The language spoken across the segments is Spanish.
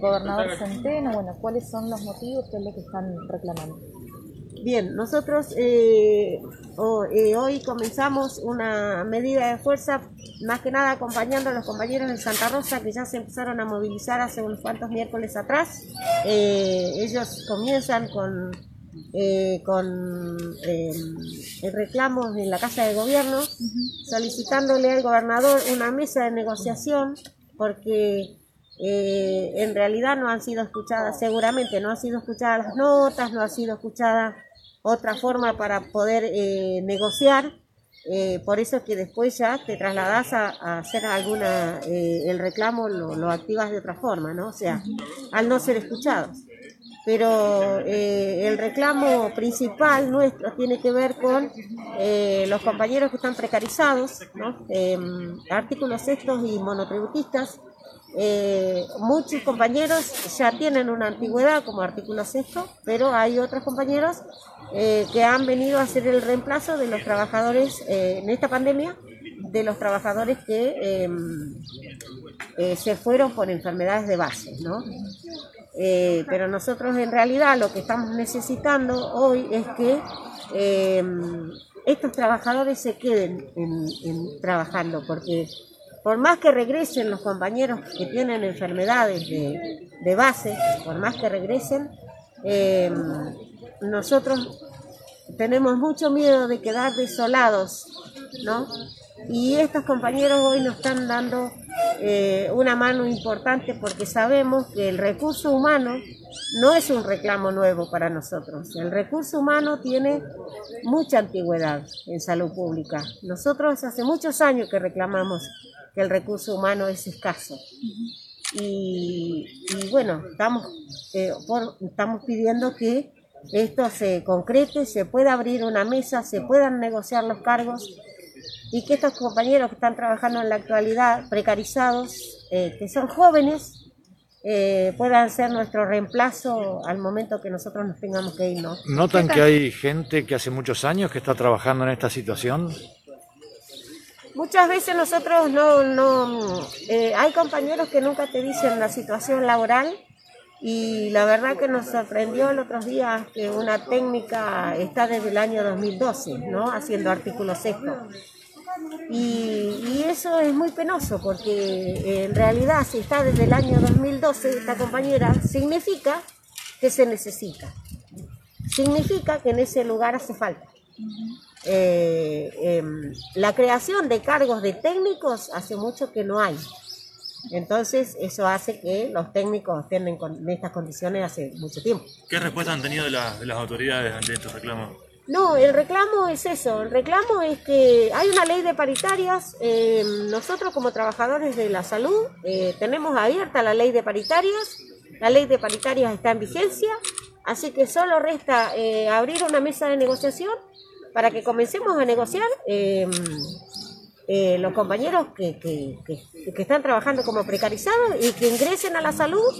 gobernador Centeno, bueno, ¿cuáles son los motivos, qué es lo que están reclamando? Bien, nosotros eh, eh, hoy comenzamos una medida de fuerza, más que nada acompañando a los compañeros de Santa Rosa que ya se empezaron a movilizar hace unos cuantos miércoles atrás. Eh, ellos comienzan con, con reclamos en la Casa de Gobierno, solicitándole al gobernador una mesa de negociación porque en realidad no han sido escuchadas, seguramente no han sido escuchadas las notas, no ha sido escuchada otra forma para poder eh, negociar. Eh, por eso es que después ya te trasladas a, hacer alguna, eh, el reclamo lo, activas de otra forma, ¿no? O sea, al no ser escuchados. Pero el reclamo principal nuestro tiene que ver con los compañeros que están precarizados, ¿no? Artículos estos y monotributistas, eh, muchos compañeros ya tienen una antigüedad como artículo sexto, pero hay otros compañeros eh, que han venido a hacer el reemplazo de los trabajadores eh, en esta pandemia, de los trabajadores que em, se fueron por enfermedades de base, ¿no? pero nosotros en realidad lo que estamos necesitando hoy es que em, estos trabajadores se queden trabajando, porque por más que regresen los compañeros que tienen enfermedades de, base, por más que regresen, eh, nosotros tenemos mucho miedo de quedar desolados, ¿no? Y estos compañeros hoy nos están dando eh, una mano importante porque sabemos que el recurso humano no es un reclamo nuevo para nosotros. El recurso humano tiene mucha antigüedad en salud pública. Nosotros hace muchos años que reclamamos que el recurso humano es escaso. Y, bueno, estamos, eh, estamos pidiendo que esto se concrete, se pueda abrir una mesa, se puedan negociar los cargos y que estos compañeros que están trabajando en la actualidad, precarizados, eh, que son jóvenes, eh, puedan ser nuestro reemplazo al momento que nosotros nos tengamos que ir. ¿no? ¿Notan que hay gente que hace muchos años que está trabajando en esta situación? Muchas veces nosotros no, no eh, hay compañeros que nunca te dicen la situación laboral y la verdad que nos sorprendió el otro día que una técnica está desde el año 2012, ¿no? Haciendo artículos sexto. Y, y, eso es muy penoso porque en realidad si está desde el año 2012 esta compañera, significa que se necesita. Significa que en ese lugar hace falta. Eh, em, la creación de cargos de técnicos hace mucho que no hay. Entonces, eso hace que los técnicos estén en, estas condiciones hace mucho tiempo. ¿Qué respuesta han tenido de, las autoridades ante estos reclamos? No, el reclamo es eso. El reclamo es que hay una ley de paritarias. Em, nosotros, como trabajadores de la salud, eh, tenemos abierta la ley de paritarias. La ley de paritarias está en vigencia. Así que solo resta eh, abrir una mesa de negociación para que comencemos a negociar em, eh, los compañeros que, que, están trabajando como precarizados y que ingresen a la salud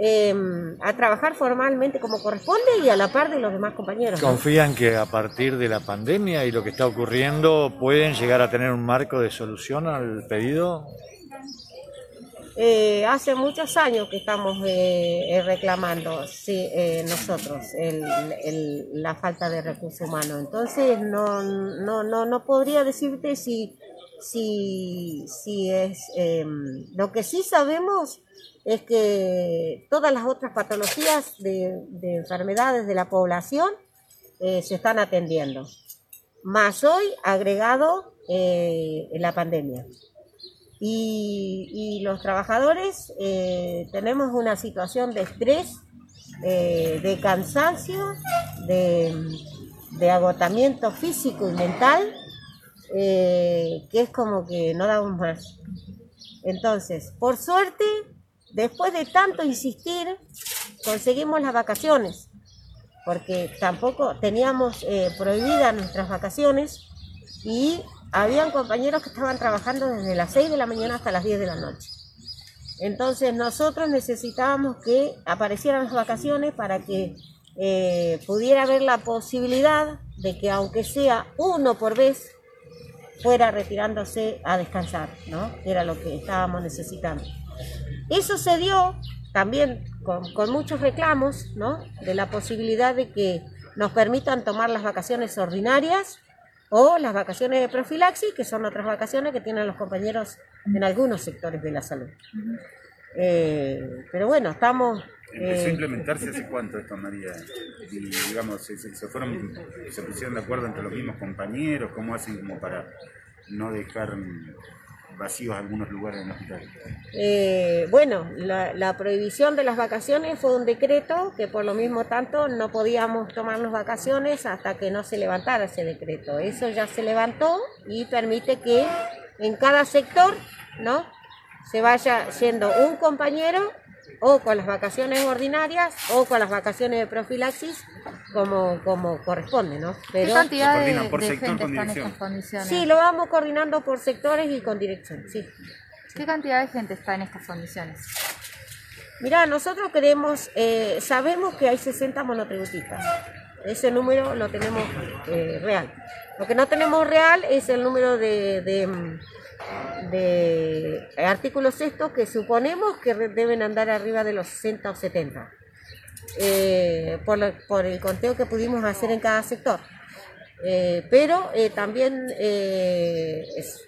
em, a trabajar formalmente como corresponde y a la par de los demás compañeros. ¿Confían que a partir de la pandemia y lo que está ocurriendo pueden llegar a tener un marco de solución al pedido? Eh, hace muchos años que estamos eh, eh, reclamando sí, nosotros la falta de recursos humanos. Entonces no, no, no, no podría decirte si, si, si es... Em, lo que sí sabemos es que todas las otras patologías de, de enfermedades de la población se están atendiendo. Más hoy agregado la pandemia. Y, los trabajadores eh, tenemos una situación de estrés, eh, de cansancio, de, agotamiento físico y mental, eh, que es como que no damos más. Entonces, por suerte, después de tanto insistir, conseguimos las vacaciones, porque tampoco teníamos prohibidas nuestras vacaciones y habían compañeros que estaban trabajando desde las 6 de la mañana hasta las 10 de la noche. Entonces nosotros necesitábamos que aparecieran las vacaciones para que eh, pudiera haber la posibilidad de que aunque sea uno por vez, fuera retirándose a descansar, ¿no? Era lo que estábamos necesitando. Eso se dio también con, con muchos reclamos, ¿no? De la posibilidad de que nos permitan tomar las vacaciones ordinarias o las vacaciones de profilaxis, que son otras vacaciones que tienen los compañeros en algunos sectores de la salud. Eh, pero bueno, estamos... Empezó a eh, implementarse hace cuánto esto, María. Y, digamos, se, se- fueron, se pusieron de acuerdo entre los mismos compañeros, ¿cómo hacen como para no dejar vacíos algunos lugares en el hospital? Eh, bueno, la, la prohibición de las vacaciones fue un decreto que por lo mismo tanto no podíamos tomarnos vacaciones hasta que no se levantara ese decreto. Eso ya se levantó y permite que en cada sector, ¿no? Se vaya siendo un compañero o con las vacaciones ordinarias o con las vacaciones de profilaxis como, como corresponde, ¿no? ¿Qué Pero cantidad Lo de, coordinan por de sector gente está en estas condiciones? sí, lo vamos coordinando por sectores y con dirección, sí. ¿Qué cantidad de gente está en estas condiciones? Mira, nosotros queremos, eh, sabemos que hay 60 monotributistas. Ese número lo tenemos eh, real. Lo que no tenemos real es el número de, de, mm, de artículos sextos que suponemos que deben andar arriba de los 60 o 70. eh, por, lo- por el conteo que pudimos hacer en cada sector. Eh, pero eh, también es-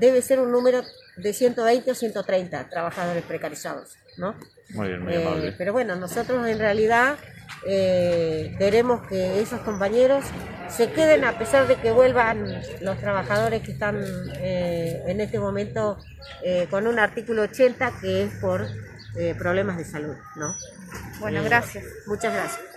debe ser un número de 120 o 130 trabajadores precarizados, ¿no? Muy bien, muy amable. pero bueno, nosotros en realidad eh, queremos que esos compañeros se queden a pesar de que vuelvan los trabajadores que están eh, en este momento eh, con un artículo 80 que es por eh, problemas de salud, ¿no? Bueno, Eh, gracias. Muchas gracias.